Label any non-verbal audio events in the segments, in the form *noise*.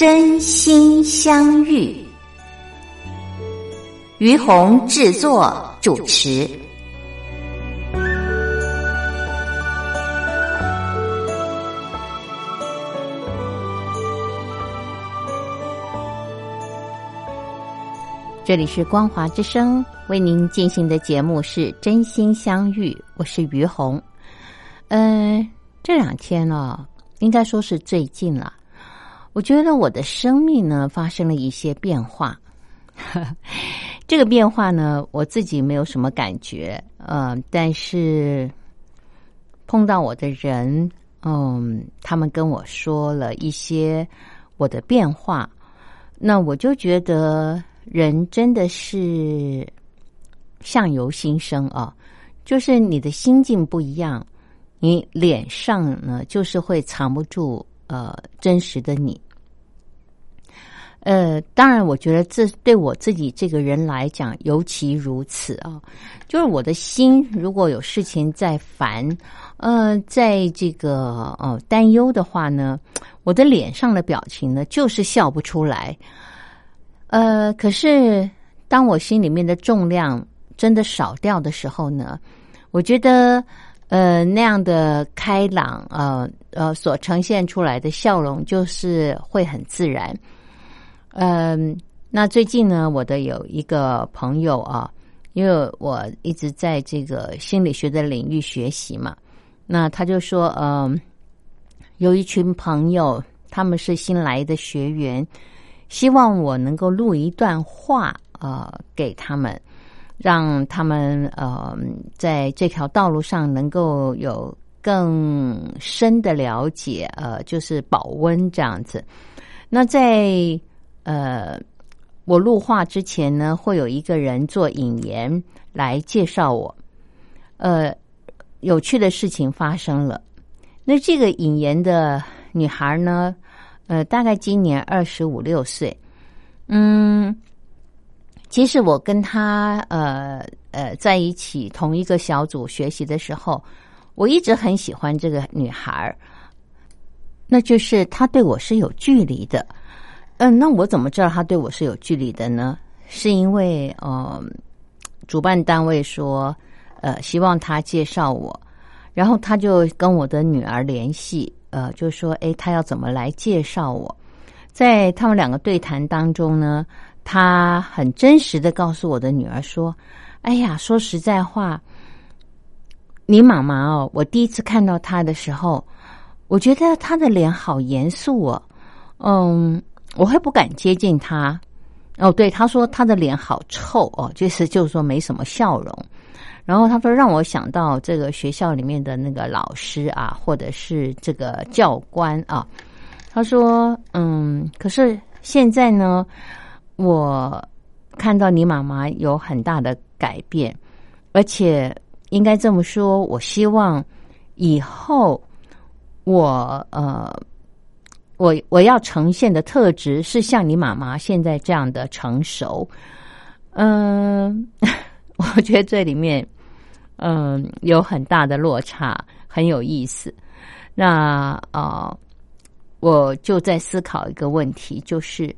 真心相遇，于红制作主持。这里是光华之声为您进行的节目是真心相遇，我是于红。嗯，这两天呢，应该说是最近了。我觉得我的生命呢发生了一些变化，*laughs* 这个变化呢我自己没有什么感觉，嗯，但是碰到我的人，嗯，他们跟我说了一些我的变化，那我就觉得人真的是相由心生啊，就是你的心境不一样，你脸上呢就是会藏不住。呃，真实的你，呃，当然，我觉得这对我自己这个人来讲尤其如此啊。就是我的心如果有事情在烦，呃，在这个呃担忧的话呢，我的脸上的表情呢就是笑不出来。呃，可是当我心里面的重量真的少掉的时候呢，我觉得。呃，那样的开朗，呃呃，所呈现出来的笑容就是会很自然。嗯，那最近呢，我的有一个朋友啊，因为我一直在这个心理学的领域学习嘛，那他就说，嗯，有一群朋友，他们是新来的学员，希望我能够录一段话，呃，给他们。让他们呃在这条道路上能够有更深的了解，呃，就是保温这样子。那在呃我录画之前呢，会有一个人做引言来介绍我。呃，有趣的事情发生了。那这个引言的女孩呢，呃，大概今年二十五六岁，嗯。其实我跟他呃呃在一起同一个小组学习的时候，我一直很喜欢这个女孩儿，那就是她对我是有距离的。嗯，那我怎么知道她对我是有距离的呢？是因为呃，主办单位说呃希望他介绍我，然后他就跟我的女儿联系，呃，就说哎，他要怎么来介绍我？在他们两个对谈当中呢。他很真实的告诉我的女儿说：“哎呀，说实在话，你妈妈哦，我第一次看到她的时候，我觉得她的脸好严肃哦，嗯，我会不敢接近她。哦，对，他说她的脸好臭哦，就是就是说没什么笑容。然后他说让我想到这个学校里面的那个老师啊，或者是这个教官啊。他说，嗯，可是现在呢。”我看到你妈妈有很大的改变，而且应该这么说，我希望以后我呃，我我要呈现的特质是像你妈妈现在这样的成熟。嗯，我觉得这里面嗯有很大的落差，很有意思。那啊，我就在思考一个问题，就是。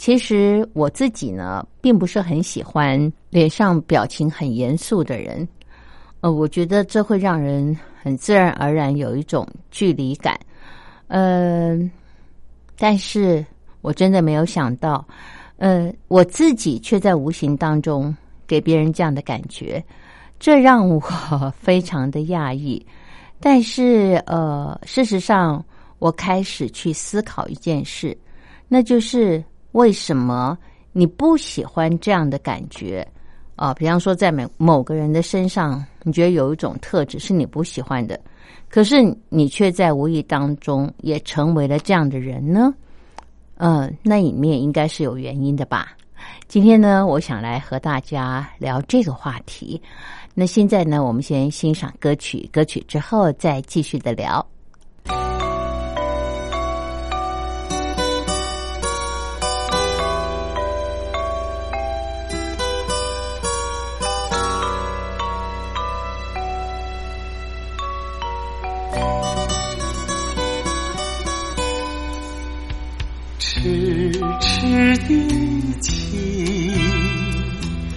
其实我自己呢，并不是很喜欢脸上表情很严肃的人，呃，我觉得这会让人很自然而然有一种距离感，嗯，但是我真的没有想到，呃，我自己却在无形当中给别人这样的感觉，这让我非常的讶异。但是，呃，事实上，我开始去思考一件事，那就是。为什么你不喜欢这样的感觉啊，比方说在某某个人的身上，你觉得有一种特质是你不喜欢的，可是你却在无意当中也成为了这样的人呢？嗯，那里面应该是有原因的吧？今天呢，我想来和大家聊这个话题。那现在呢，我们先欣赏歌曲，歌曲之后再继续的聊。是的情，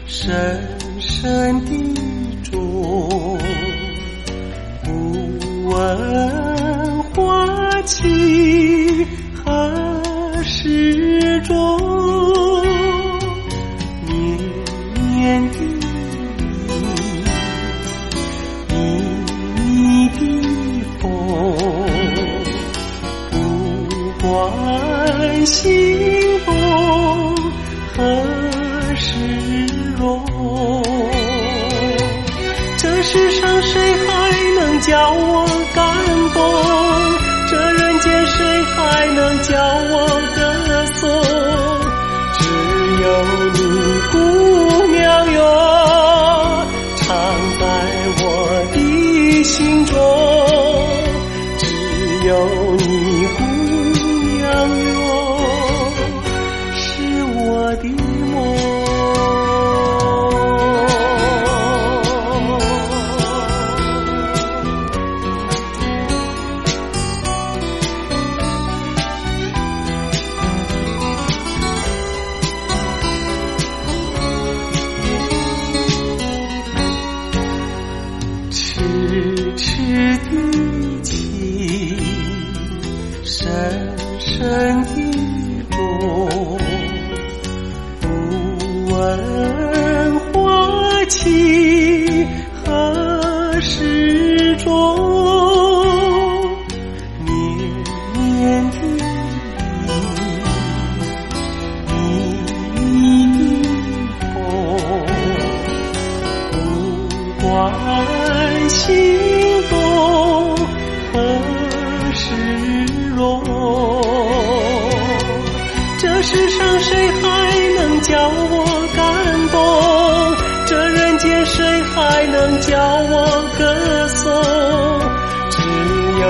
深深的种，不问花期何时终，能叫若，这世上谁还能叫我感动？这人间谁还能叫我歌颂？只有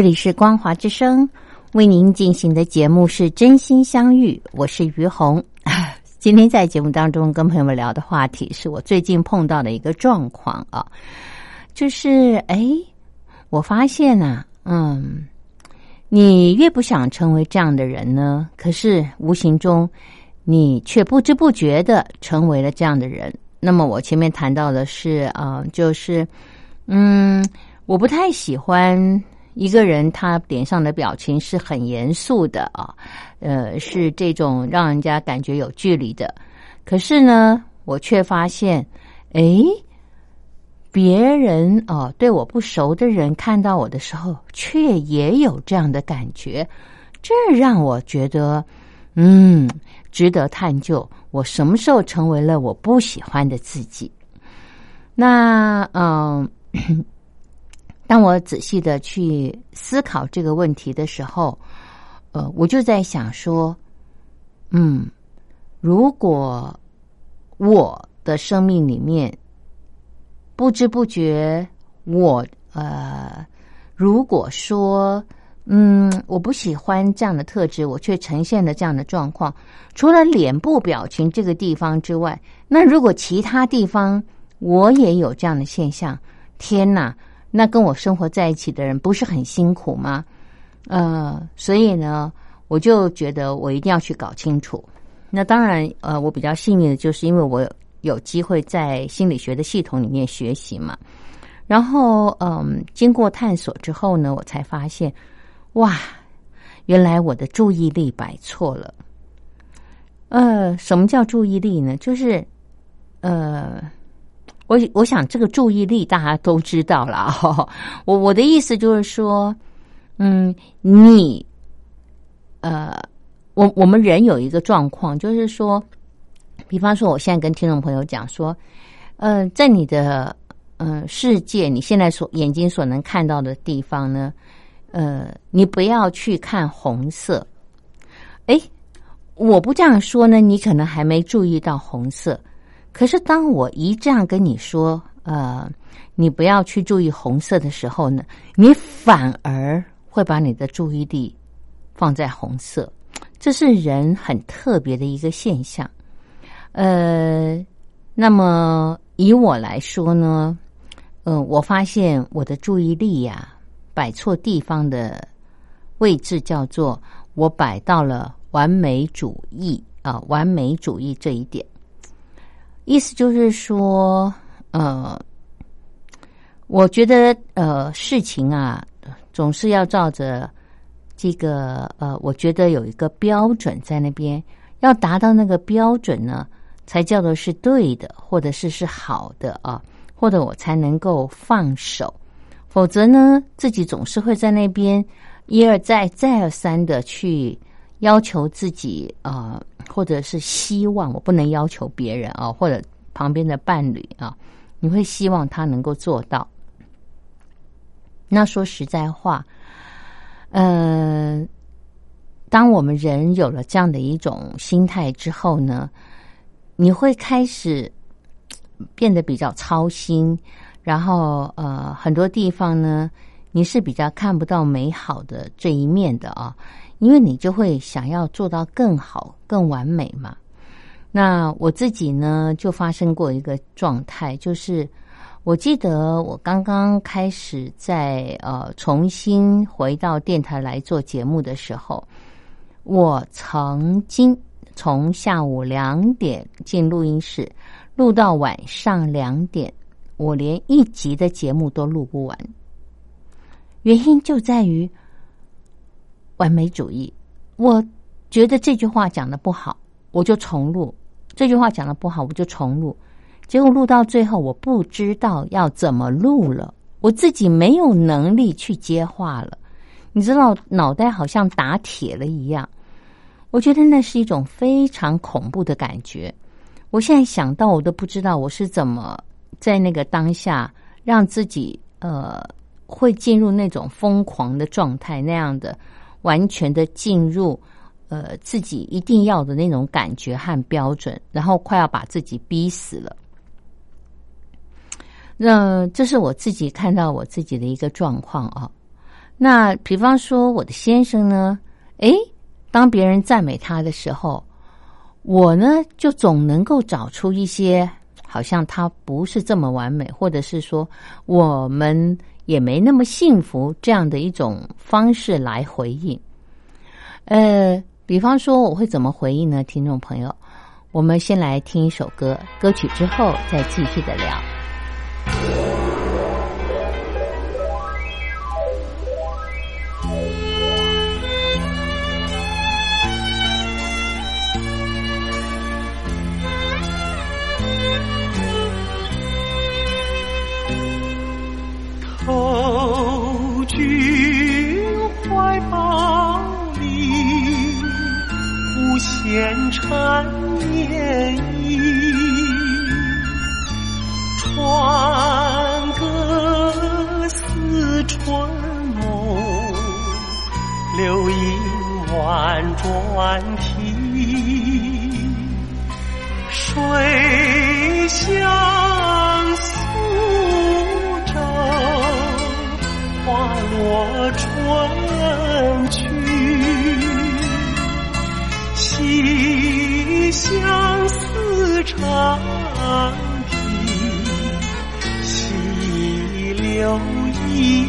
这里是光华之声，为您进行的节目是真心相遇，我是于红。*laughs* 今天在节目当中跟朋友们聊的话题是我最近碰到的一个状况啊，就是哎，我发现呐、嗯，你越不想成为这样的人呢，可是无形中你却不知不觉的成为了这样的人。那么我前面谈到的是啊、就是嗯，我不太喜欢一个人他脸上的表情是很严肃的啊，呃，是这种让人家感觉有距离的。可是呢，我却发现，诶，别人哦、对我不熟的人看到我的时候，却也有这样的感觉，这让我觉得，嗯，值得探究。我什么时候成为了我不喜欢的自己？那嗯。当我仔细的去思考这个问题的时候，呃，我就在想说，嗯，如果我的生命里面，不知不觉，我呃，如果说。嗯，我不喜欢这样的特质，我却呈现了这样的状况。除了脸部表情这个地方之外，那如果其他地方我也有这样的现象，天哪，那跟我生活在一起的人不是很辛苦吗？呃，所以呢，我就觉得我一定要去搞清楚。那当然，呃，我比较幸运的就是因为我有机会在心理学的系统里面学习嘛。然后，嗯，经过探索之后呢，我才发现。哇，原来我的注意力摆错了。呃，什么叫注意力呢？就是，呃，我我想这个注意力大家都知道了。我我的意思就是说，嗯，你，呃，我我们人有一个状况，就是说，比方说，我现在跟听众朋友讲说，呃，在你的嗯世界，你现在所眼睛所能看到的地方呢？呃，你不要去看红色。哎，我不这样说呢，你可能还没注意到红色。可是当我一这样跟你说，呃，你不要去注意红色的时候呢，你反而会把你的注意力放在红色。这是人很特别的一个现象。呃，那么以我来说呢，嗯，我发现我的注意力呀。摆错地方的位置叫做我摆到了完美主义啊，完美主义这一点，意思就是说，呃，我觉得呃事情啊，总是要照着这个呃，我觉得有一个标准在那边，要达到那个标准呢，才叫做是对的，或者是是好的啊，或者我才能够放手。否则呢，自己总是会在那边一而再、再而三的去要求自己啊，或者是希望我不能要求别人啊，或者旁边的伴侣啊，你会希望他能够做到。那说实在话，嗯，当我们人有了这样的一种心态之后呢，你会开始变得比较操心。然后，呃，很多地方呢，你是比较看不到美好的这一面的啊，因为你就会想要做到更好、更完美嘛。那我自己呢，就发生过一个状态，就是我记得我刚刚开始在呃重新回到电台来做节目的时候，我曾经从下午两点进录音室，录到晚上两点。我连一集的节目都录不完，原因就在于完美主义。我觉得这句话讲的不好，我就重录；这句话讲的不好，我就重录。结果录到最后，我不知道要怎么录了，我自己没有能力去接话了。你知道，脑袋好像打铁了一样。我觉得那是一种非常恐怖的感觉。我现在想到，我都不知道我是怎么。在那个当下，让自己呃会进入那种疯狂的状态，那样的完全的进入呃自己一定要的那种感觉和标准，然后快要把自己逼死了。那这是我自己看到我自己的一个状况啊。那比方说我的先生呢，诶，当别人赞美他的时候，我呢就总能够找出一些。好像他不是这么完美，或者是说我们也没那么幸福，这样的一种方式来回应。呃，比方说我会怎么回应呢？听众朋友，我们先来听一首歌，歌曲之后再继续的聊。浅缠绵意，船歌似春梦，流影婉转啼，水乡苏州，花落春去。忆相思长亭细流依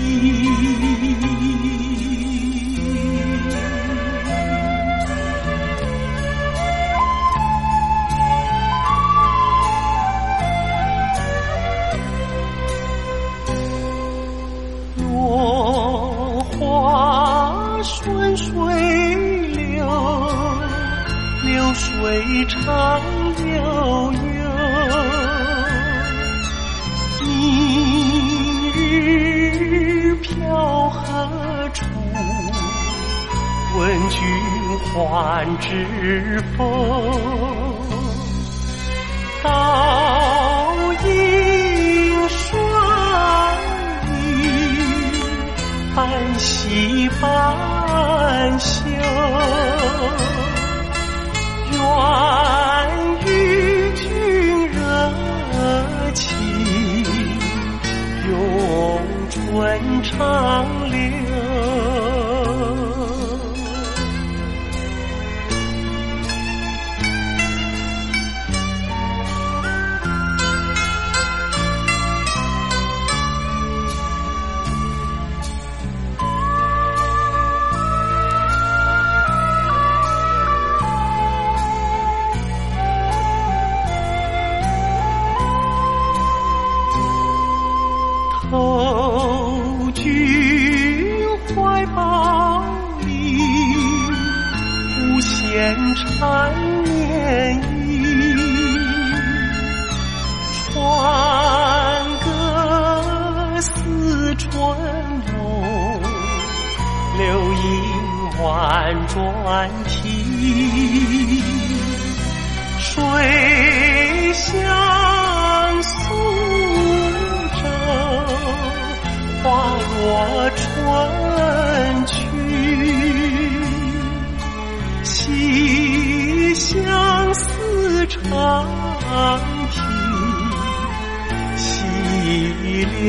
依转啼。水相诉舟，花落春去。细相思长提，细流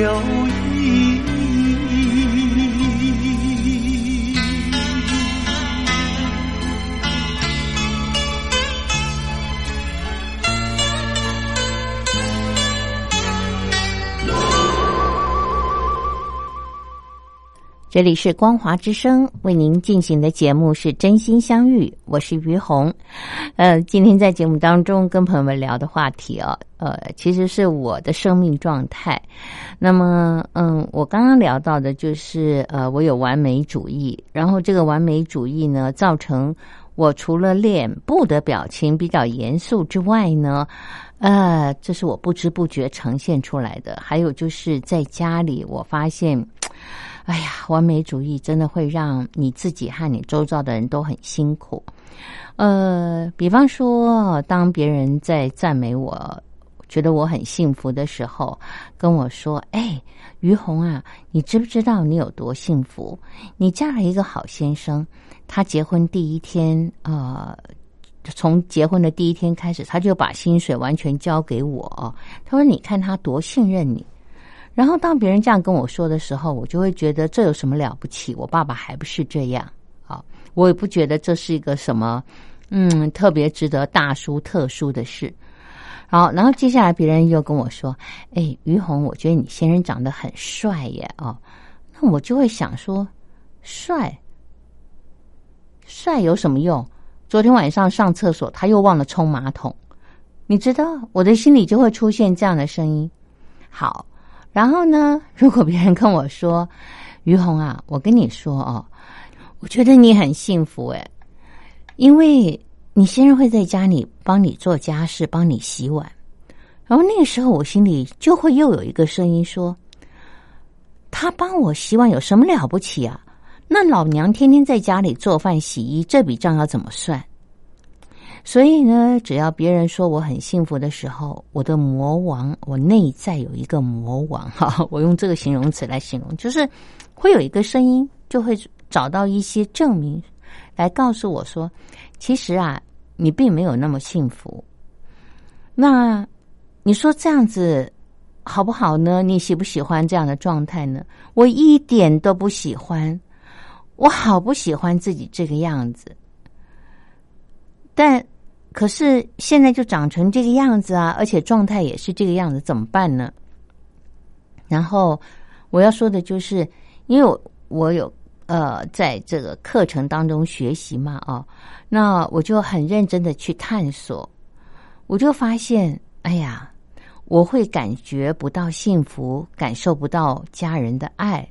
这里是光华之声为您进行的节目是真心相遇，我是于红。呃，今天在节目当中跟朋友们聊的话题啊，呃，其实是我的生命状态。那么，嗯，我刚刚聊到的就是呃，我有完美主义，然后这个完美主义呢，造成我除了脸部的表情比较严肃之外呢，呃，这是我不知不觉呈现出来的。还有就是在家里，我发现。哎呀，完美主义真的会让你自己和你周遭的人都很辛苦。呃，比方说，当别人在赞美我，觉得我很幸福的时候，跟我说：“哎，于红啊，你知不知道你有多幸福？你嫁了一个好先生，他结婚第一天，呃，从结婚的第一天开始，他就把薪水完全交给我。他说：你看他多信任你。”然后当别人这样跟我说的时候，我就会觉得这有什么了不起？我爸爸还不是这样啊！我也不觉得这是一个什么嗯特别值得大书特书的事。好，然后接下来别人又跟我说：“哎，于红，我觉得你先生长得很帅耶！”哦，那我就会想说：帅，帅有什么用？昨天晚上上厕所他又忘了冲马桶，你知道我的心里就会出现这样的声音。好。然后呢？如果别人跟我说：“于红啊，我跟你说哦，我觉得你很幸福诶，因为你先生会在家里帮你做家事，帮你洗碗。”然后那个时候，我心里就会又有一个声音说：“他帮我洗碗有什么了不起啊？那老娘天天在家里做饭洗衣，这笔账要怎么算？”所以呢，只要别人说我很幸福的时候，我的魔王，我内在有一个魔王 *laughs* 哈，我用这个形容词来形容，就是会有一个声音，就会找到一些证明，来告诉我说，其实啊，你并没有那么幸福。那你说这样子好不好呢？你喜不喜欢这样的状态呢？我一点都不喜欢，我好不喜欢自己这个样子。但可是现在就长成这个样子啊，而且状态也是这个样子，怎么办呢？然后我要说的就是，因为我有呃在这个课程当中学习嘛，啊，那我就很认真的去探索，我就发现，哎呀。我会感觉不到幸福，感受不到家人的爱，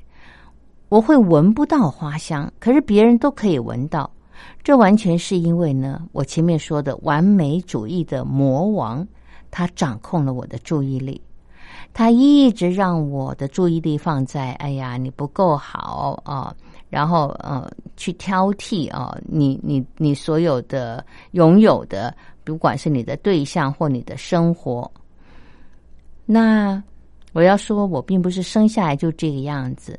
我会闻不到花香，可是别人都可以闻到。这完全是因为呢，我前面说的完美主义的魔王，他掌控了我的注意力，他一直让我的注意力放在“哎呀，你不够好啊”，然后呃，去挑剔啊，你你你所有的拥有的，不管是你的对象或你的生活。那我要说，我并不是生下来就这个样子。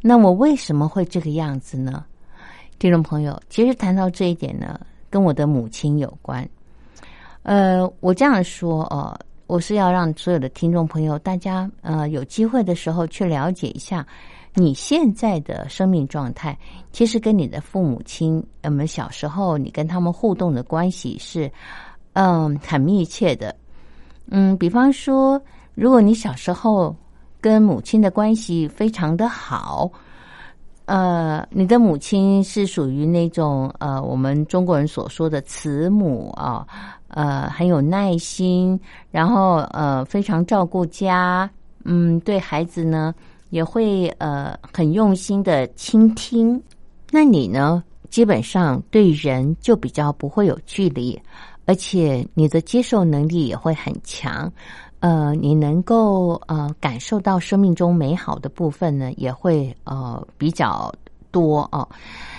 那我为什么会这个样子呢？听众朋友，其实谈到这一点呢，跟我的母亲有关。呃，我这样说哦，我是要让所有的听众朋友，大家呃有机会的时候去了解一下你现在的生命状态，其实跟你的父母亲，我们小时候你跟他们互动的关系是嗯很密切的。嗯，比方说。如果你小时候跟母亲的关系非常的好，呃，你的母亲是属于那种呃，我们中国人所说的慈母啊，呃，很有耐心，然后呃，非常照顾家，嗯，对孩子呢也会呃很用心的倾听。那你呢，基本上对人就比较不会有距离，而且你的接受能力也会很强。呃，你能够呃感受到生命中美好的部分呢，也会呃比较多哦。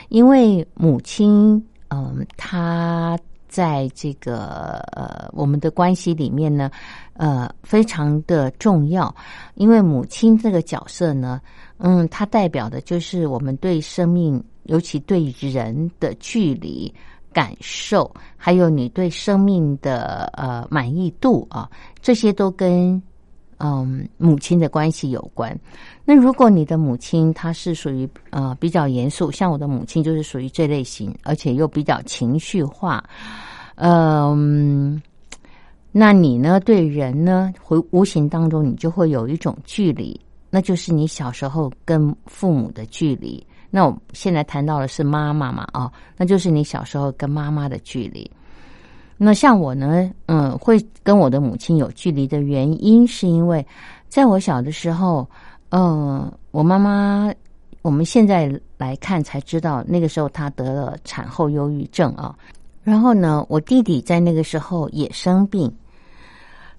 因为母亲，嗯，她在这个呃我们的关系里面呢，呃，非常的重要。因为母亲这个角色呢，嗯，它代表的就是我们对生命，尤其对人的距离。感受，还有你对生命的呃满意度啊，这些都跟嗯母亲的关系有关。那如果你的母亲她是属于呃比较严肃，像我的母亲就是属于这类型，而且又比较情绪化，嗯，那你呢对人呢会无形当中你就会有一种距离，那就是你小时候跟父母的距离。那我现在谈到的是妈妈嘛，啊，那就是你小时候跟妈妈的距离。那像我呢，嗯，会跟我的母亲有距离的原因，是因为在我小的时候，嗯，我妈妈，我们现在来看才知道，那个时候她得了产后忧郁症啊。然后呢，我弟弟在那个时候也生病。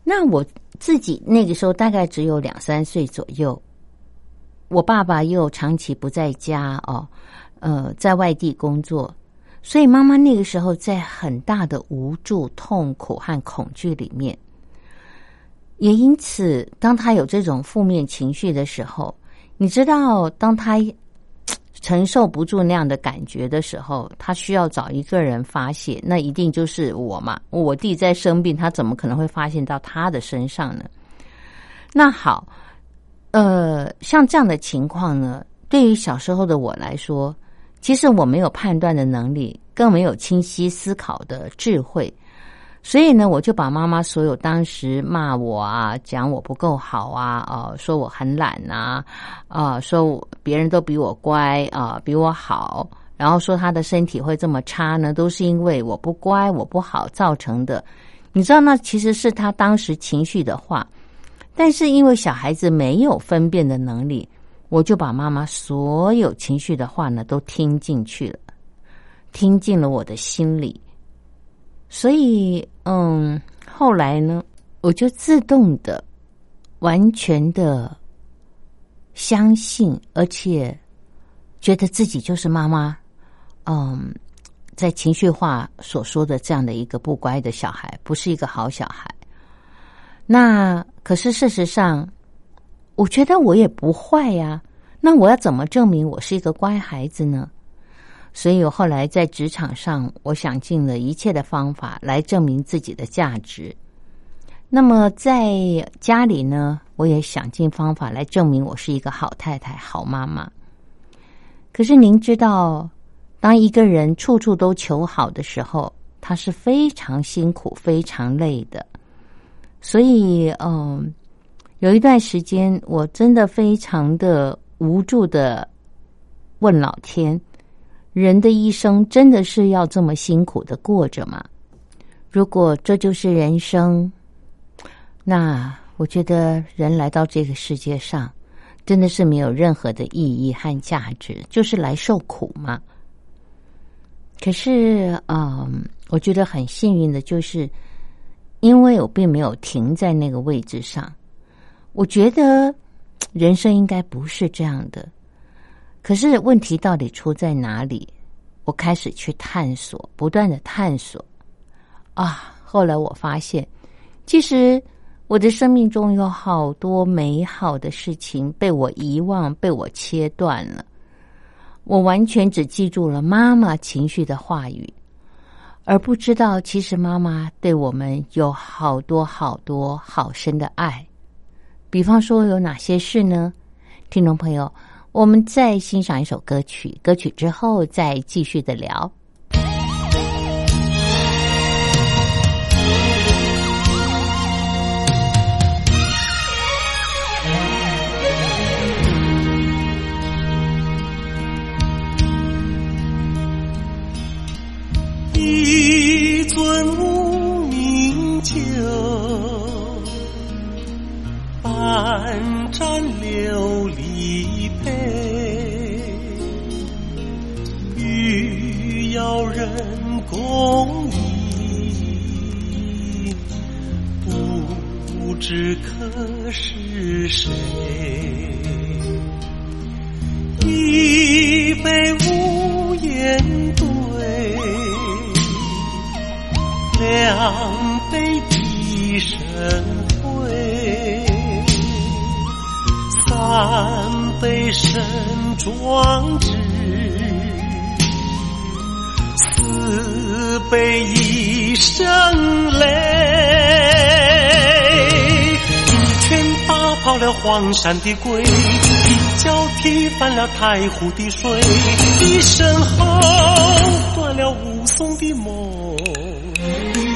那我自己那个时候大概只有两三岁左右。我爸爸又长期不在家哦，呃，在外地工作，所以妈妈那个时候在很大的无助、痛苦和恐惧里面。也因此，当他有这种负面情绪的时候，你知道，当他承受不住那样的感觉的时候，他需要找一个人发泄，那一定就是我嘛。我弟在生病，他怎么可能会发现到他的身上呢？那好。呃，像这样的情况呢，对于小时候的我来说，其实我没有判断的能力，更没有清晰思考的智慧，所以呢，我就把妈妈所有当时骂我啊，讲我不够好啊，啊，说我很懒呐，啊，说别人都比我乖啊，比我好，然后说他的身体会这么差呢，都是因为我不乖，我不好造成的。你知道，那其实是他当时情绪的话。但是因为小孩子没有分辨的能力，我就把妈妈所有情绪的话呢都听进去了，听进了我的心里。所以，嗯，后来呢，我就自动的、完全的相信，而且觉得自己就是妈妈，嗯，在情绪化所说的这样的一个不乖的小孩，不是一个好小孩。那可是事实上，我觉得我也不坏呀。那我要怎么证明我是一个乖孩子呢？所以我后来在职场上，我想尽了一切的方法来证明自己的价值。那么在家里呢，我也想尽方法来证明我是一个好太太、好妈妈。可是您知道，当一个人处处都求好的时候，他是非常辛苦、非常累的。所以，嗯，有一段时间，我真的非常的无助的问老天：人的一生真的是要这么辛苦的过着吗？如果这就是人生，那我觉得人来到这个世界上，真的是没有任何的意义和价值，就是来受苦嘛。可是，嗯，我觉得很幸运的就是。因为我并没有停在那个位置上，我觉得人生应该不是这样的。可是问题到底出在哪里？我开始去探索，不断的探索。啊，后来我发现，其实我的生命中有好多美好的事情被我遗忘，被我切断了。我完全只记住了妈妈情绪的话语。而不知道，其实妈妈对我们有好多好多好深的爱。比方说，有哪些事呢？听众朋友，我们再欣赏一首歌曲，歌曲之后再继续的聊。山的鬼，一脚踢翻了太湖的水，一声吼断了武松的梦。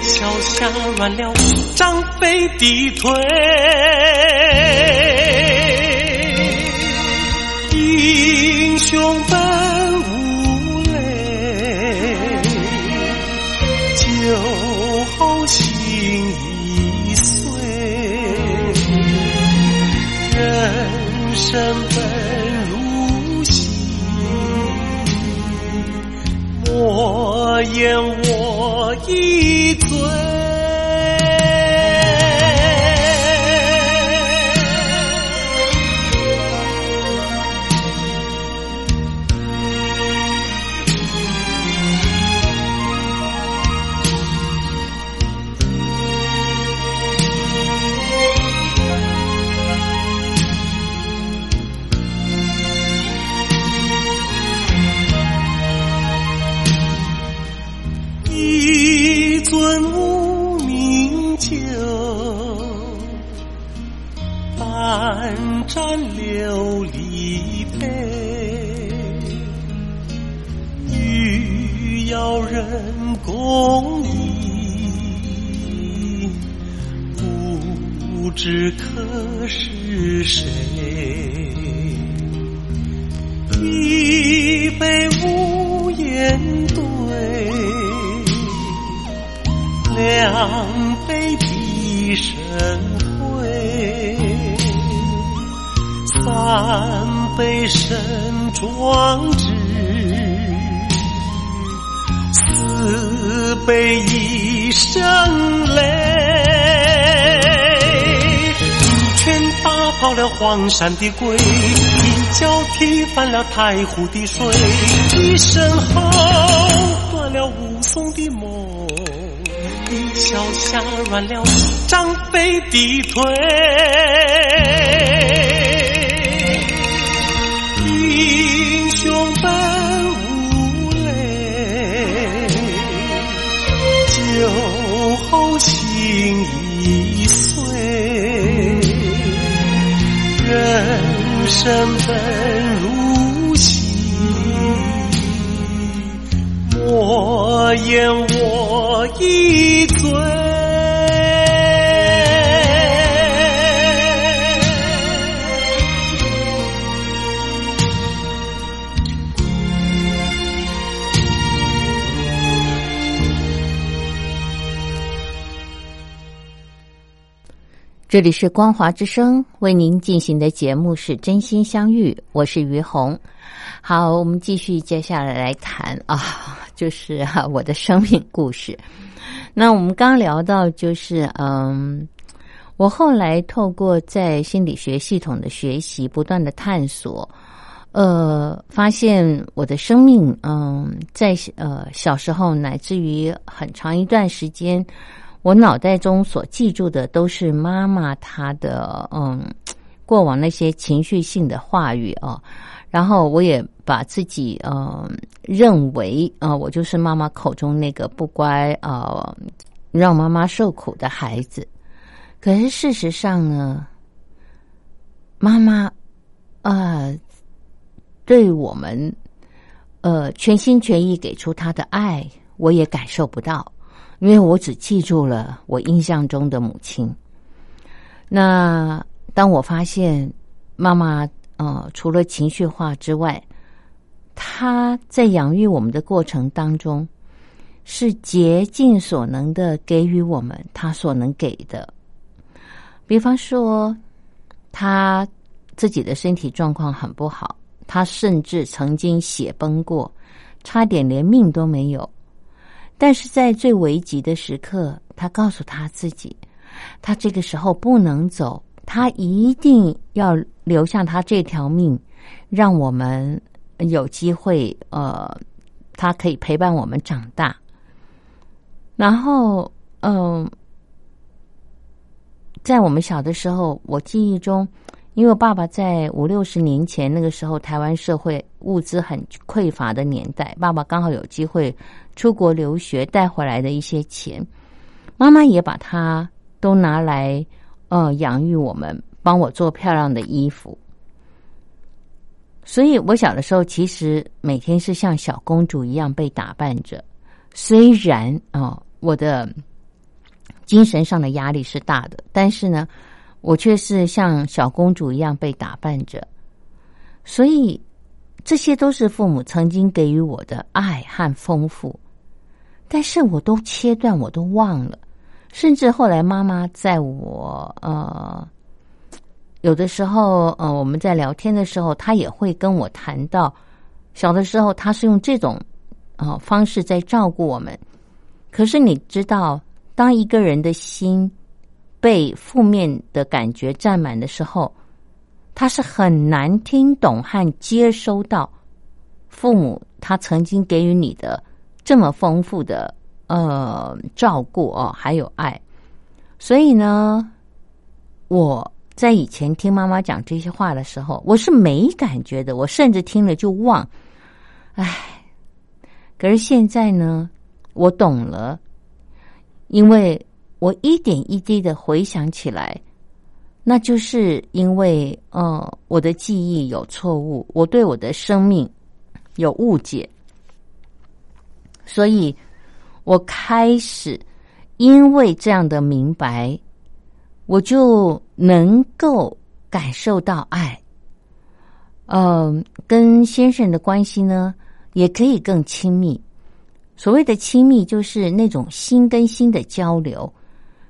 小下软了张飞的腿，人生本如戏，莫言山的鬼，一脚踢翻了太湖的水，一声吼断了武松的梦，一脚吓软了张飞的腿，英雄人生本如戏，莫言我一这里是光华之声为您进行的节目是真心相遇，我是于红。好，我们继续接下来来谈啊，*laughs* 就是哈、我的生命故事。那我们刚聊到，就是嗯，我后来透过在心理学系统的学习，不断的探索，呃，发现我的生命，嗯，在呃小时候乃至于很长一段时间。我脑袋中所记住的都是妈妈她的嗯过往那些情绪性的话语哦，然后我也把自己嗯认为啊我就是妈妈口中那个不乖啊让妈妈受苦的孩子，可是事实上呢，妈妈啊对我们呃全心全意给出她的爱，我也感受不到。因为我只记住了我印象中的母亲。那当我发现妈妈呃，除了情绪化之外，她在养育我们的过程当中，是竭尽所能的给予我们她所能给的。比方说，她自己的身体状况很不好，她甚至曾经血崩过，差点连命都没有。但是在最危急的时刻，他告诉他自己，他这个时候不能走，他一定要留下他这条命，让我们有机会，呃，他可以陪伴我们长大。然后，嗯，在我们小的时候，我记忆中，因为我爸爸在五六十年前那个时候，台湾社会物资很匮乏的年代，爸爸刚好有机会出国留学带回来的一些钱，妈妈也把它都拿来呃养育我们，帮我做漂亮的衣服。所以我小的时候其实每天是像小公主一样被打扮着，虽然啊我的精神上的压力是大的，但是呢，我却是像小公主一样被打扮着，所以。这些都是父母曾经给予我的爱和丰富，但是我都切断，我都忘了。甚至后来妈妈在我呃有的时候呃我们在聊天的时候，她也会跟我谈到小的时候，她是用这种啊方式在照顾我们。可是你知道，当一个人的心被负面的感觉占满的时候。他是很难听懂和接收到父母他曾经给予你的这么丰富的呃照顾哦，还有爱。所以呢，我在以前听妈妈讲这些话的时候，我是没感觉的，我甚至听了就忘。唉，可是现在呢，我懂了，因为我一点一滴的回想起来。那就是因为，呃，我的记忆有错误，我对我的生命有误解，所以我开始因为这样的明白，我就能够感受到爱。嗯，跟先生的关系呢，也可以更亲密。所谓的亲密，就是那种心跟心的交流。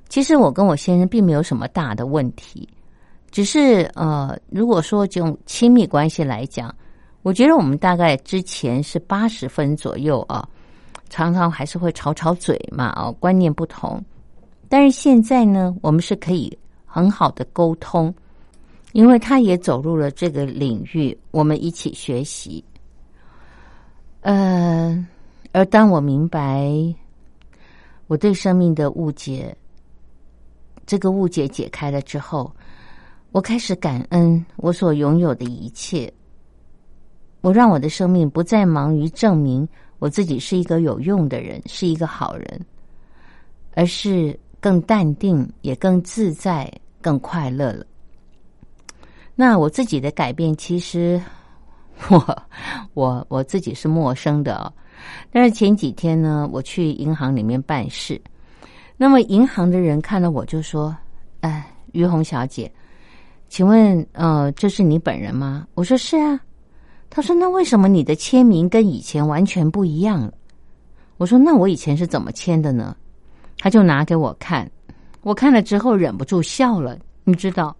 其实我跟我先生并没有什么大的问题，只是呃，如果说就亲密关系来讲，我觉得我们大概之前是八十分左右啊，常常还是会吵吵嘴嘛，哦，观念不同。但是现在呢，我们是可以很好的沟通，因为他也走入了这个领域，我们一起学习。呃，而当我明白我对生命的误解。这个误解解开了之后，我开始感恩我所拥有的一切。我让我的生命不再忙于证明我自己是一个有用的人，是一个好人，而是更淡定，也更自在，更快乐了。那我自己的改变，其实 *laughs* 我我我自己是陌生的哦。但是前几天呢，我去银行里面办事，那么银行的人看到我就说：“哎，于红小姐，请问呃，这是你本人吗？”我说：“是啊。”他说：“那为什么你的签名跟以前完全不一样了？”我说：“那我以前是怎么签的呢？”他就拿给我看，我看了之后忍不住笑了。你知道，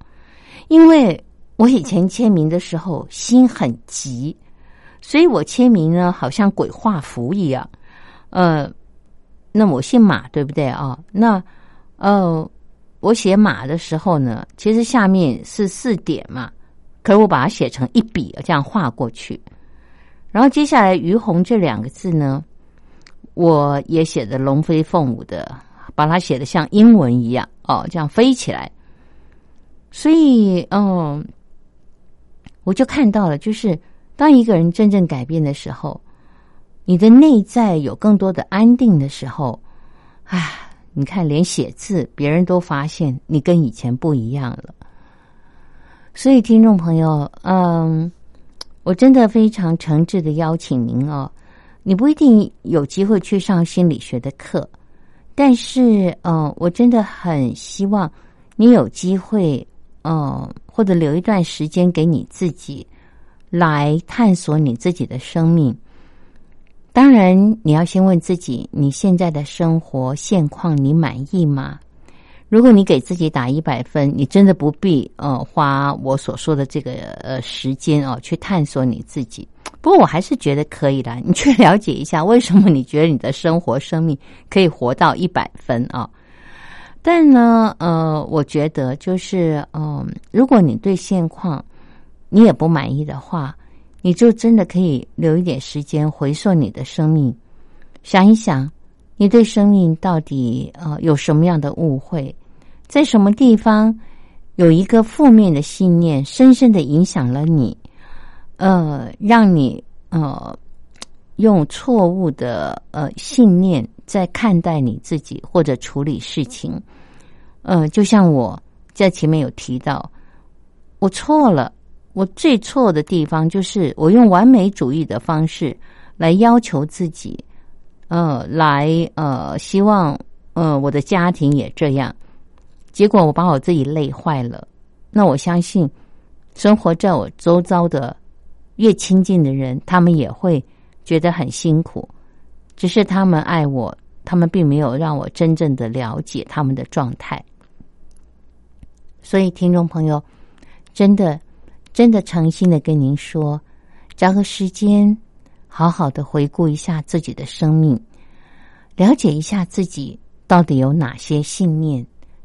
因为我以前签名的时候心很急。所以我签名呢，好像鬼画符一样，呃，那我姓马，对不对啊？那呃，我写马的时候呢，其实下面是四点嘛，可是我把它写成一笔这样画过去。然后接下来“于红”这两个字呢，我也写的龙飞凤舞的，把它写的像英文一样哦，这样飞起来。所以，嗯，我就看到了，就是。当一个人真正改变的时候，你的内在有更多的安定的时候，啊，你看，连写字，别人都发现你跟以前不一样了。所以，听众朋友，嗯，我真的非常诚挚的邀请您哦，你不一定有机会去上心理学的课，但是，嗯，我真的很希望你有机会，嗯，或者留一段时间给你自己。来探索你自己的生命。当然，你要先问自己：你现在的生活现况，你满意吗？如果你给自己打一百分，你真的不必呃花我所说的这个呃时间哦去探索你自己。不过，我还是觉得可以啦，*laughs* 你去了解一下为什么你觉得你的生活生命可以活到一百分啊？但呢，呃，我觉得就是嗯，如果你对现况，你也不满意的话，你就真的可以留一点时间回溯你的生命，想一想，你对生命到底呃有什么样的误会，在什么地方有一个负面的信念，深深的影响了你，呃，让你呃用错误的呃信念在看待你自己或者处理事情，呃，就像我在前面有提到，我错了。我最错的地方就是我用完美主义的方式来要求自己，呃，来呃，希望呃我的家庭也这样，结果我把我自己累坏了。那我相信，生活在我周遭的越亲近的人，他们也会觉得很辛苦。只是他们爱我，他们并没有让我真正的了解他们的状态。所以，听众朋友，真的。真的诚心的跟您说，找个时间，好好的回顾一下自己的生命，了解一下自己到底有哪些信念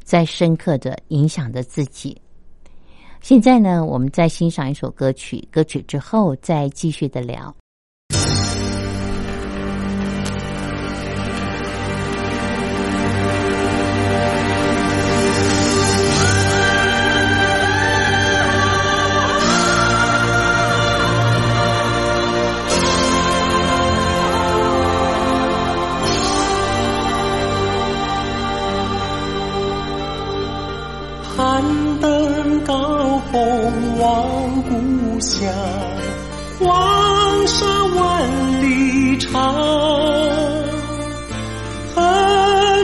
在深刻的影响着自己。现在呢，我们再欣赏一首歌曲，歌曲之后再继续的聊。下，黄沙万里长。何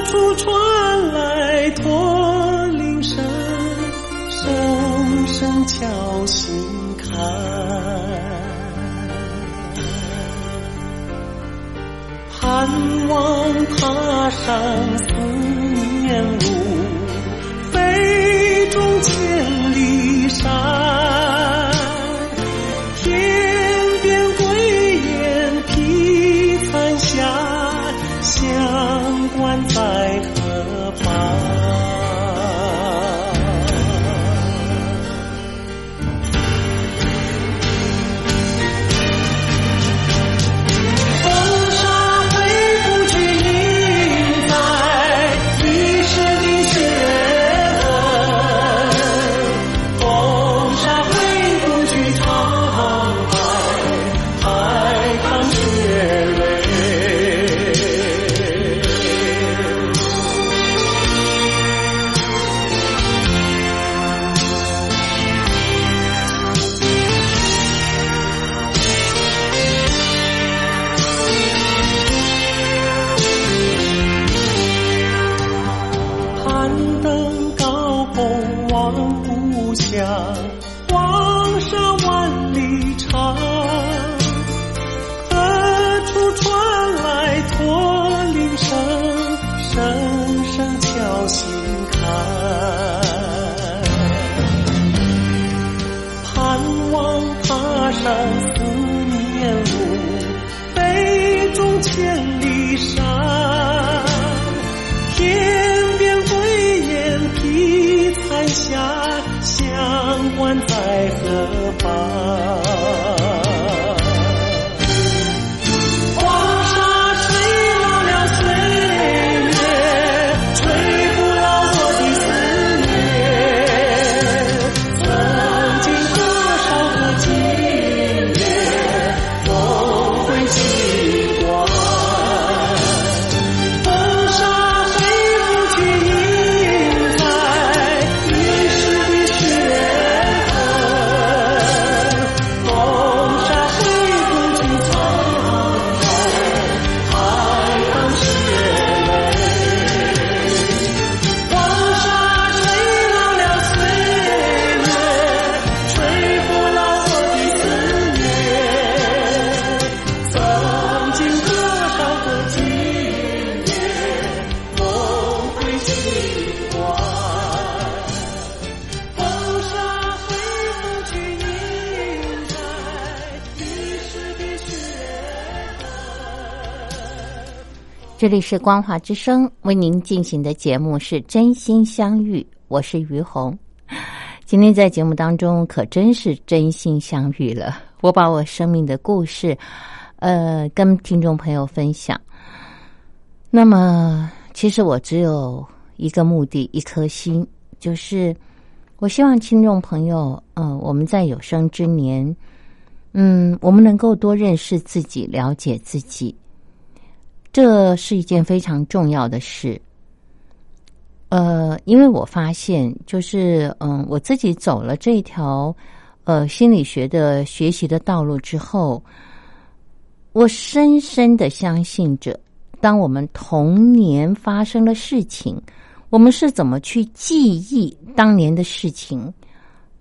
处传来驼铃声？声声敲心坎。盼望踏上思念路，飞中千里山。上思念路，杯中千里山，这里是光华之声为您进行的节目是真心相遇，我是于红。今天在节目当中可真是真心相遇了，我把我生命的故事，呃，跟听众朋友分享。那么，其实我只有一个目的，一颗心，就是我希望听众朋友，嗯，我们在有生之年，嗯，我们能够多认识自己，了解自己。这是一件非常重要的事，呃，因为我发现，就是嗯，我自己走了这条呃心理学的学习的道路之后，我深深的相信着，当我们童年发生的事情，我们是怎么去记忆当年的事情，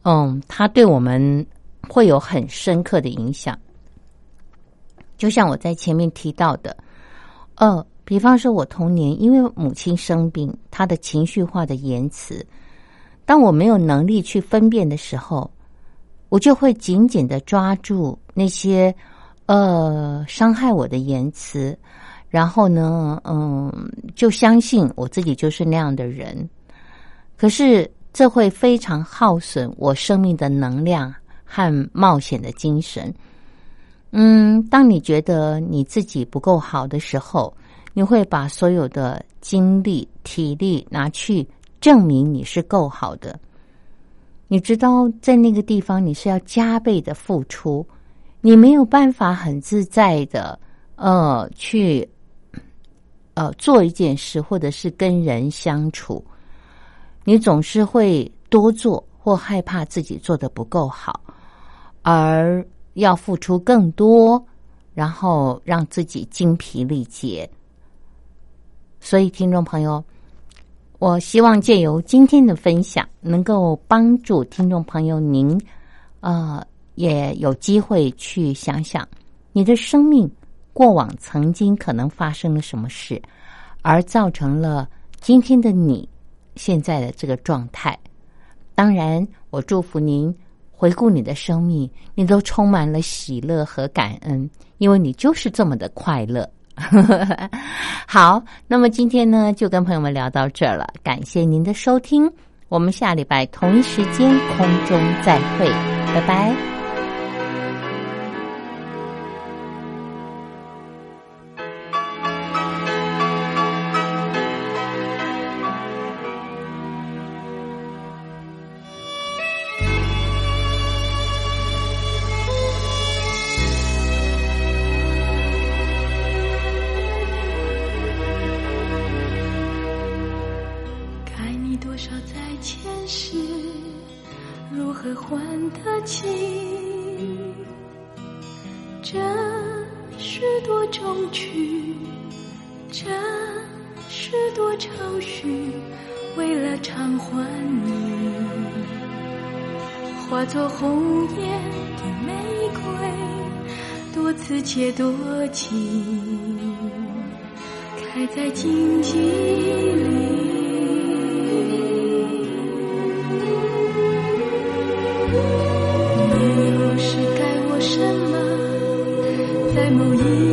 嗯，它对我们会有很深刻的影响。就像我在前面提到的。呃，比方说，我童年因为母亲生病，她的情绪化的言辞，当我没有能力去分辨的时候，我就会紧紧的抓住那些呃伤害我的言辞，然后呢，嗯，就相信我自己就是那样的人。可是这会非常耗损我生命的能量和冒险的精神。嗯，当你觉得你自己不够好的时候，你会把所有的精力、体力拿去证明你是够好的。你知道，在那个地方你是要加倍的付出，你没有办法很自在的呃去呃做一件事，或者是跟人相处，你总是会多做或害怕自己做的不够好，而。要付出更多，然后让自己精疲力竭。所以，听众朋友，我希望借由今天的分享，能够帮助听众朋友您，呃，也有机会去想想你的生命过往曾经可能发生了什么事，而造成了今天的你现在的这个状态。当然，我祝福您。回顾你的生命，你都充满了喜乐和感恩，因为你就是这么的快乐。*laughs* 好，那么今天呢，就跟朋友们聊到这儿了，感谢您的收听，我们下礼拜同一时间空中再会，拜拜。化作红艳的玫瑰，多刺且多情，开在荆棘里。你又是该我什么？在某一。